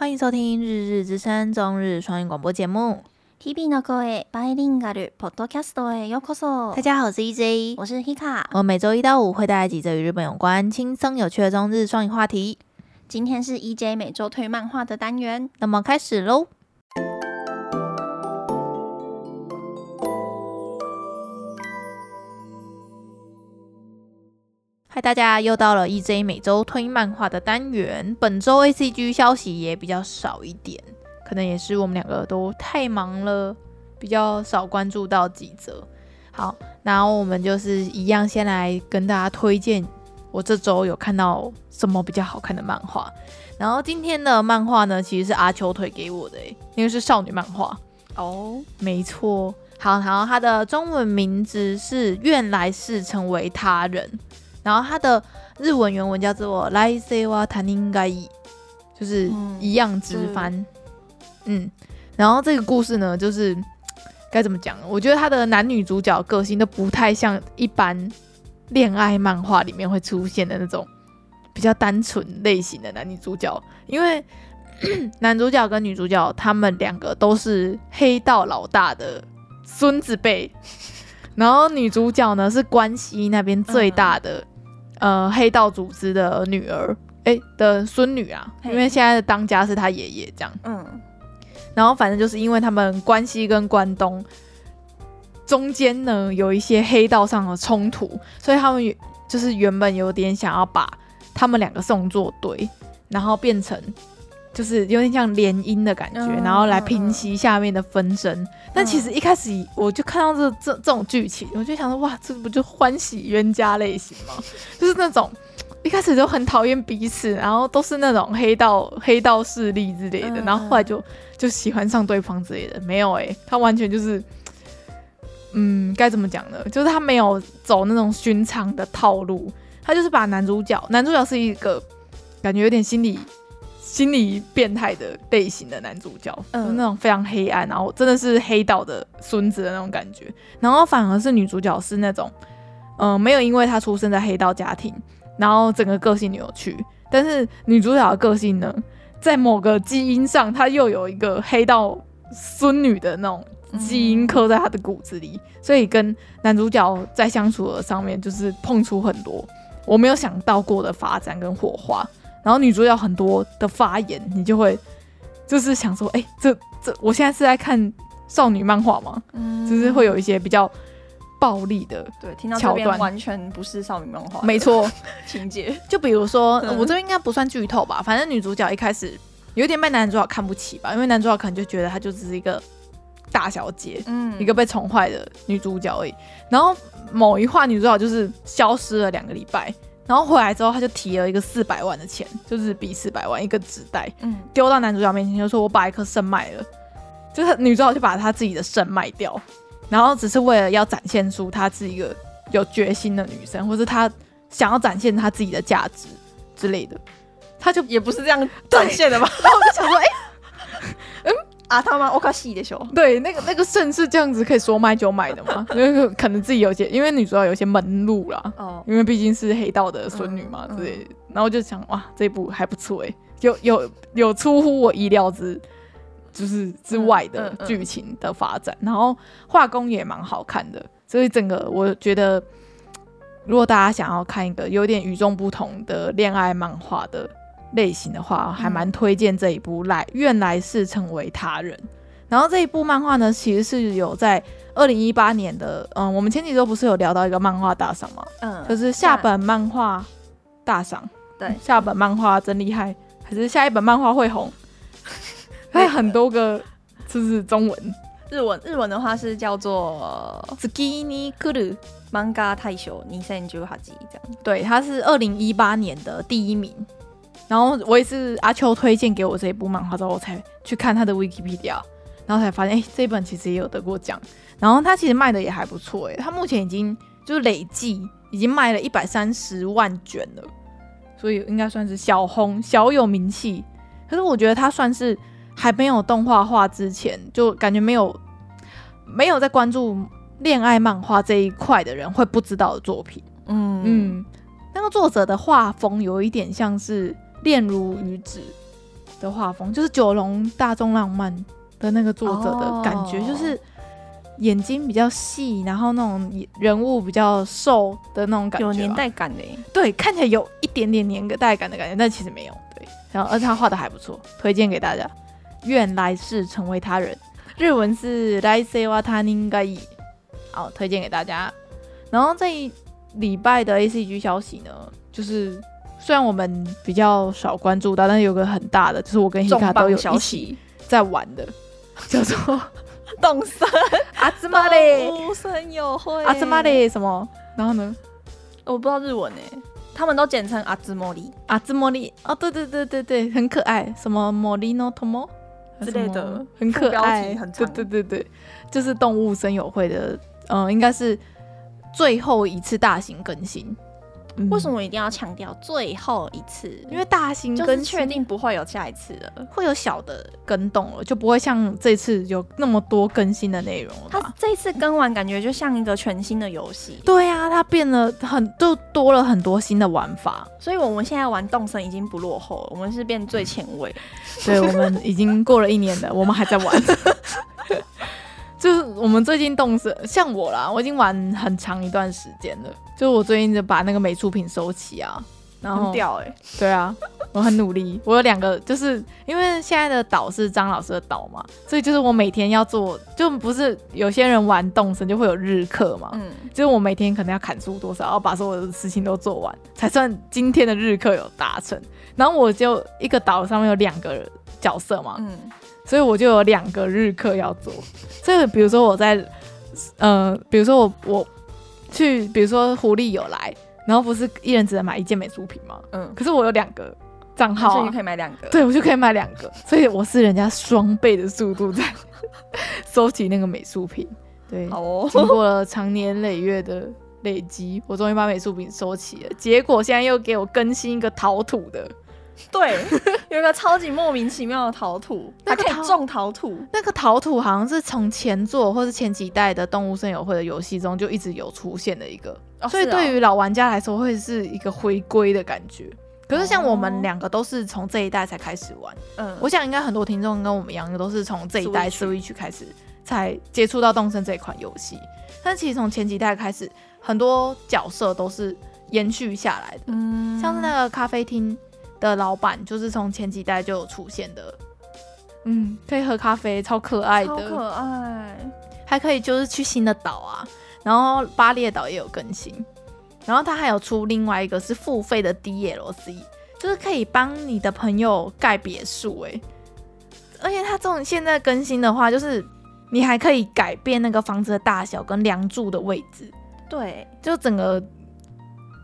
欢迎收听《日日之声》中日双语广播节目。日々の声バイリンガルポッドキャストへようこそ。大家好，我是 EJ，我是 Hika。我每周一到五会带来几则与日本有关、轻松有趣的中日双语话题。今天是 EJ 每周推漫画的单元，那么开始喽。 嗨，大家又到了 EJ 每周推漫画的单元。本周 ACG 消息也比较少一点，可能也是我们两个都太忙了，比较少关注到几则。好，然后我们就是一样，先来跟大家推荐我这周有看到什么比较好看的漫画。然后今天的漫画呢，其实是阿秋推给我的，诶，因为是少女漫画哦，没错。好，然后它的中文名字是《愿来世成为他人》。然后它的日文原文叫做“来世は他人がいい”，就是一样直翻。嗯，嗯，然后这个故事呢，就是该怎么讲？我觉得它的男女主角个性都不太像一般恋爱漫画里面会出现的那种比较单纯类型的男女主角，因为男主角跟女主角他们两个都是黑道老大的孙子辈，然后女主角呢是关西那边最大的。 嗯呃，黑道组织的女儿，哎、欸、的孙女啊，因为现在的当家是他爷爷这样。嗯，然后反正就是因为他们关西跟关东中间呢有一些黑道上的冲突，所以他们就是原本有点想要把他们两个送作对，然后变成。就是有点像联姻的感觉，嗯、然后来平息下面的纷争。嗯、但其实一开始我就看到这这这种剧情，我就想说，哇，这不就欢喜冤家类型吗？就是那种一开始就很讨厌彼此，然后都是那种黑道黑道势力之类的，然后后来就就喜欢上对方之类的。没有哎、欸，他完全就是，嗯，该怎么讲呢？就是他没有走那种寻常的套路，他就是把男主角，男主角是一个感觉有点心理。心理变态的类型的男主角，嗯，就是那种非常黑暗，然后真的是黑道的孙子的那种感觉。然后反而是女主角是那种，嗯、呃，没有因为她出生在黑道家庭，然后整个个性扭曲。但是女主角的个性呢，在某个基因上，她又有一个黑道孙女的那种基因刻在她的骨子里，所以跟男主角在相处的上面，就是碰出很多我没有想到过的发展跟火花。然后女主角很多的发言，你就会就是想说，哎、欸，这这，我现在是在看少女漫画吗？嗯，就是会有一些比较暴力的桥段，对，听到这边完全不是少女漫画，没错，情节。就比如说，嗯、我这边应该不算剧透吧，反正女主角一开始有点被男主角看不起吧，因为男主角可能就觉得她就只是一个大小姐，嗯，一个被宠坏的女主角而已。然后某一话，女主角就是消失了两个礼拜。然后回来之后，他就提了一个四百万的钱，就是比四百万一个纸袋，嗯，丢到男主角面前，就说：“我把一颗肾卖了。”就是女主角就把她自己的肾卖掉，然后只是为了要展现出她是一个有决心的女生，或是她想要展现她自己的价值之类的。她就也不是这样展现的吧。然后我就想说：“哎、欸，嗯。”啊，他妈，我靠，戏的时候，对，那个那个肾是这样子可以说卖就卖的吗？因为可能自己有些，因为女主角有些门路啦，哦，因为毕竟是黑道的孙女嘛，对、嗯。然后就想，哇，这部还不错哎，有有有出乎我意料之，就是之外的剧情的发展，嗯嗯嗯、然后画工也蛮好看的，所以整个我觉得，如果大家想要看一个有点与众不同的恋爱漫画的。类型的话，还蛮推荐这一部来《来愿来世成为他人》。然后这一部漫画呢，其实是有在二零一八年的，嗯，我们前几周不是有聊到一个漫画大赏吗？嗯，就是下本漫画大赏。对，下本漫画真厉害，还是下一本漫画会红？还有很多个，就是中文、日文。日文的话是叫做《月に来る漫画大赏2018》这样。对，它是二零一八年的第一名。然后我也是阿秋推荐给我这一部漫画之后，我才去看他的 Wikipedia，然后才发现，哎，这一本其实也有得过奖。然后他其实卖的也还不错，哎，他目前已经就是累计已经卖了一百三十万卷了，所以应该算是小红小有名气。可是我觉得他算是还没有动画化之前，就感觉没有没有在关注恋爱漫画这一块的人会不知道的作品。嗯嗯，那个作者的画风有一点像是。恋如雨止 的画风，就是九龙大众浪漫的那个作者的感觉，就是眼睛比较细，然后那种人物比较瘦的那种感觉，有年代感的。对，看起来有一点点年代感的感觉，但其实没有。对，然后而且他画的还不错，推荐给大家。愿来世成为他人，日文是来世は他人がいい，好，推荐给大家。然后这一礼拜的 A C G 消息呢，就是 虽然我们比较少关注到，但是有个很大的，就是我跟 Hika 都有一起在玩的，叫做动 森阿兹玛嘞，动物森友会阿兹玛嘞。什么？然后呢，我不知道日文哎，他们都简称阿兹莫里，阿兹莫里。哦，对对对对对，很可爱，什么莫里诺托莫？之类的，很可爱，很对对对对，就是动物森友会的，嗯，应该是。最后一次大型更新，嗯、为什么一定要强调最后一次？因为大型跟确定不会有下一次了，会有小的更动了，就不会像这次有那么多更新的内容了。它这次更完，感觉就像一个全新的游戏。对啊，它变了很，就多了很多新的玩法。所以我们现在玩动森已经不落后了，我们是变最前卫。对，我们已经过了一年了，我们还在玩。就是我们最近动森，像我啦，我已经玩很长一段时间了。就是我最近就把那个美术品收起啊，然后很屌哎、欸，对啊，我很努力。我有两个，就是因为现在的岛是张老师的岛嘛，所以就是我每天要做，就不是有些人玩动森就会有日课嘛，嗯，就是我每天可能要砍树多少，然后把所有的事情都做完，才算今天的日课有达成。然后我就一个岛上面有两个角色嘛，嗯。所以我就有两个日课要做，所以比如说我在，呃，比如说我我去，比如说狐狸有来，然后不是一人只能买一件美术品吗？嗯，可是我有两个账号啊，所以你可以买两个，对，我就可以买两个，所以我是人家双倍的速度在 收集那个美术品。对，好哦，经过了长年累月的累积，我终于把美术品收齐了。结果现在又给我更新一个陶土的。对，有一个超级莫名其妙的陶土，它可以种陶土。那个陶土好像是从前作或是前几代的动物森友会的游戏中就一直有出现的一个，哦、所以对于老玩家来说会是一个回归的感觉。可是像我们两个都是从这一代才开始玩，嗯，我想应该很多听众跟我们一样，都是从这一代 Switch 开始才接触到动森这一款游戏。但其实从前几代开始，很多角色都是延续下来的，嗯，像是那个咖啡厅。的老板就是从前几代就有出现的，嗯，可以喝咖啡，超可爱的，超可爱，还可以就是去新的岛啊，然后巴列岛也有更新，然后他还有出另外一个是付费的 DLC，就是可以帮你的朋友盖别墅，哎，而且他这种现在更新的话，就是你还可以改变那个房子的大小跟梁柱的位置，对，就整个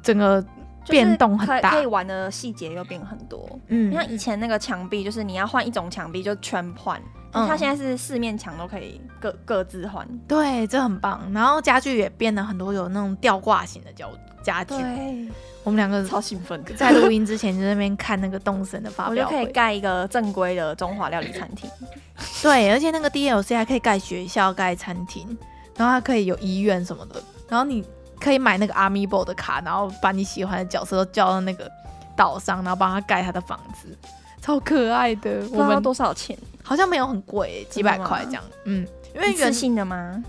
整个。变动很大，可以玩的细节又变很多。嗯，像以前那个墙壁，就是你要换一种墙壁就全换。嗯，它现在是四面墙都可以各各自换。对，这很棒。然后家具也变了很多，有那种吊挂型的家家具。对，我们两个超兴奋，在录音之前就在那边看那个动森的发表会。我就可以盖一个正规的中华料理餐厅。对，而且那个 DLC 还可以盖学校、盖餐厅，然后还可以有医院什么的。然后你。可以买那个 Amiibo 的卡，然后把你喜欢的角色都叫到那个岛上，然后帮他盖他的房子，超可爱的。我们多少钱？好像没有很贵，几百块这样。嗯，因为一次性的吗？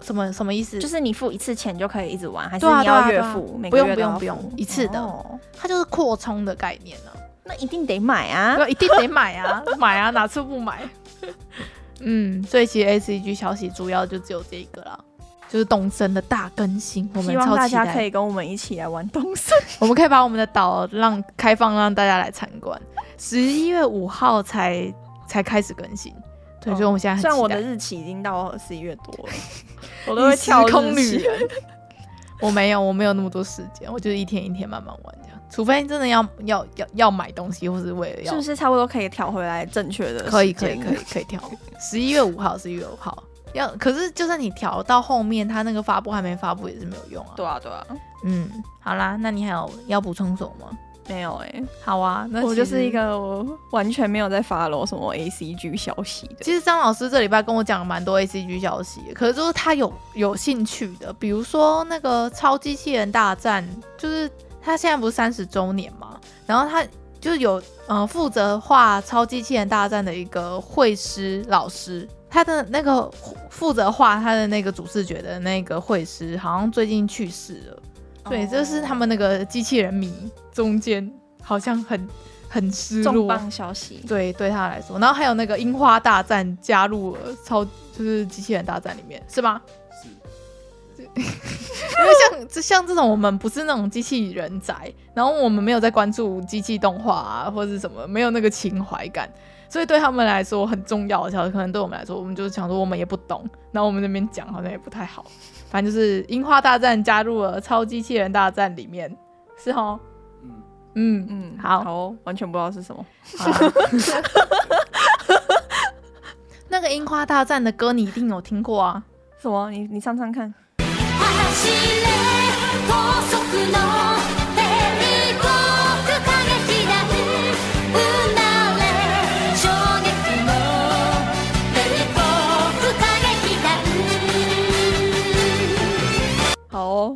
什么什么意思？就是你付一次钱就可以一直玩，还是你要月付？不用不用不用，一次的。它就是扩充的概念呢。那一定得买啊！一定得买啊！买啊！哪次不买？嗯，所以其实 ACG 消息主要就只有这一个了。就是东森的大更新，我们希望大家可以跟我们一起来玩东森。我们可以把我们的岛让开放，让大家来参观。十一月五号才才开始更新，对，所以我们现在很期待。虽然我的日期已经到十一月多了，我都会跳空旅人。我没有，我没有那么多时间，我就是一天一天慢慢玩这样。除非真的要要要要买东西，或是为了要，是不是差不多可以调回来正确的？可以可以可以可以调。十一月五号，十一月五号。要可是，就算你调到后面，它那个发布还没发布也是没有用啊。对啊，对啊。嗯，好啦，那你还有要补充什么吗？没有哎、欸。好啊，那我就是一个我完全没有在 follow 什么 ACG 消息的。其实张老师这礼拜跟我讲了蛮多 ACG 消息，可是就是他有有兴趣的，比如说那个超机器人大战，就是他现在不是三十周年嘛，然后他。就是有呃负责画超机器人大战的一个绘师老师，他的那个负责画他的那个主视觉的那个绘师，好像最近去世了。对，这是他们那个机器人迷中间好像很很失落。重磅消息。对，对他来说，然后还有那个樱花大战加入了超，就是机器人大战里面，是吗？是。因为像这像这种我们不是那种机器人宅，然后我们没有在关注机器动画啊或者是什么，没有那个情怀感，所以对他们来说很重要的，可能对我们来说，我们就是想说我们也不懂，然后我们那边讲好像也不太好。反正就是樱花大战加入了超机器人大战里面，是哦？嗯嗯嗯，好，好，完全不知道是什么。那个樱花大战的歌你一定有听过啊？什么？你你唱唱看。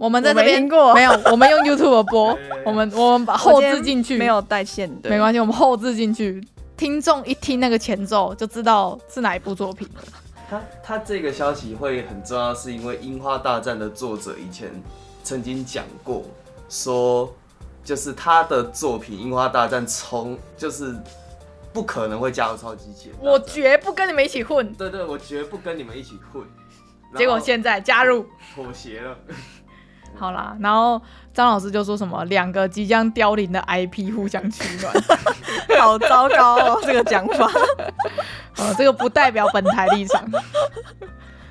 我们在这边过没有，我们用 YouTube 播，我们我们把后置进去，没有带线的，没关系，我们后置进去，听众一听那个前奏就知道是哪一部作品了。他他这个消息会很重要，是因为《樱花大战》的作者以前曾经讲过，说就是他的作品《樱花大战》从就是不可能会加入超级器，我绝不跟你们一起混。对对，我绝不跟你们一起混。结果现在加入，妥协了。好啦，然后张老师就说什么两个即将凋零的 IP 互相取暖，好糟糕哦，这个讲法。哦，这个不代表本台立场。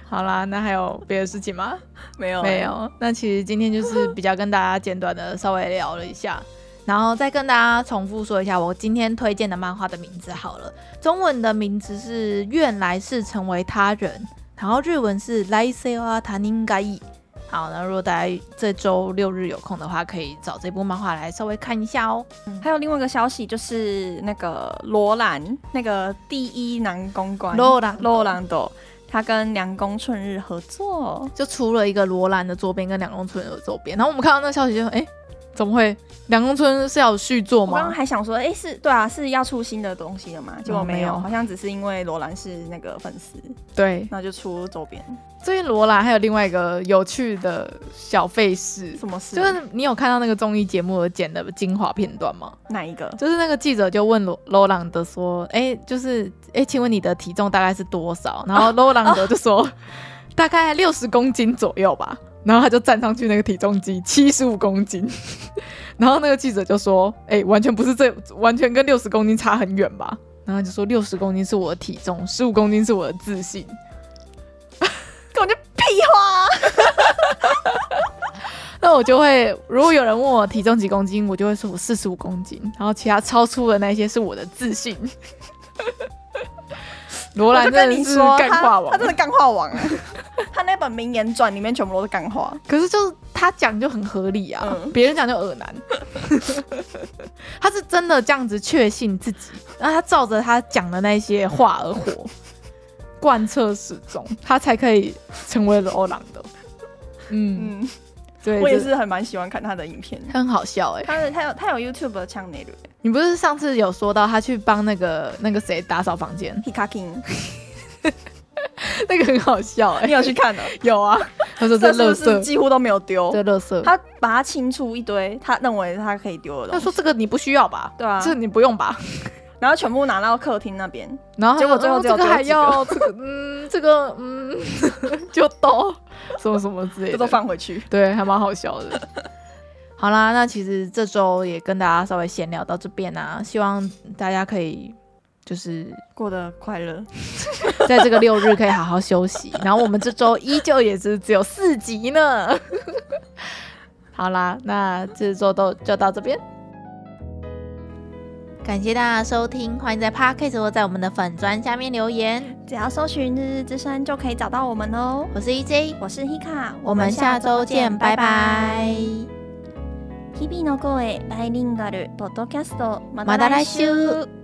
好啦，那还有别的事情吗？没有，没有。那其实今天就是比较跟大家简短的稍微聊了一下，然后再跟大家重复说一下我今天推荐的漫画的名字好了。中文的名字是《愿来世成为他人》，然后日文是来世は他人がいい。 好，那如果大家这周六日有空的话，可以找这部漫画来稍微看一下哦。嗯、还有另外一个消息，就是那个罗兰，那个第一男公关罗兰罗兰朵，他跟凉宫春日合作，就出了一个罗兰的周边跟凉宫春日的周边。然后我们看到那个消息就，就哎。怎么会？凉宫村是要续作吗？我刚刚还想说，哎、欸，是对啊，是要出新的东西了吗？结果没有，好像只是因为罗兰是那个粉丝，对，那就出周边。最近罗兰还有另外一个有趣的小费事，什么事？就是你有看到那个综艺节目剪的精华片段吗？哪一个？就是那个记者就问罗罗兰德说，哎、欸，就是哎、欸，请问你的体重大概是多少？然后罗兰德就说，啊、大概六十公斤左右吧。然后他就站上去那个体重机，七十五公斤。然后那个记者就说：“哎、完全不是这，完全跟六十公斤差很远吧？”然后就说：“六十公斤是我的体重，十五公斤是我的自信。”根本就屁话。那我就会，如果有人问我体重几公斤，我就会说我四十五公斤。然后其他超出的那些是我的自信。罗兰真的是干话王，他真的干话王啊！他那本名言传里面全部都是干话，可是就是他讲就很合理啊，别、嗯、人讲就恶男。他是真的这样子确信自己，然后他照着他讲的那些话而活，贯彻始终，他才可以成为罗朗的。嗯。嗯对，我也是很蛮喜欢看他的影片，他很好笑哎、欸。他的他有他有 YouTube 的 channel。你不是上次有说到他去帮那个那个谁打扫房间？Hikakin，那个很好笑哎、欸。你有去看的？有啊。他说这垃圾几乎都没有丢，这垃圾。他把它清出一堆，他认为他可以丢的东西。他说这个你不需要吧？对啊，这你不用吧？然后全部拿到客厅那边，然后结果最后这个还要这个嗯这个嗯就都 什么什么之类的，这都放回去，对，还蛮好笑的。好啦，那其实这周也跟大家稍微闲聊到这边啊，希望大家可以就是过得快乐，在这个六日可以好好休息。然后我们这周依旧也是只有四集呢。好啦，那这周都就到这边。感谢大家的收听，欢迎在 Podcast 或在我们的粉专下面留言，只要搜寻“日日之声”就可以找到我们哦。我是 EJ，我是 Hika，我们下周见，拜拜。日々の声バイリンガルポッドキャスト，また来周。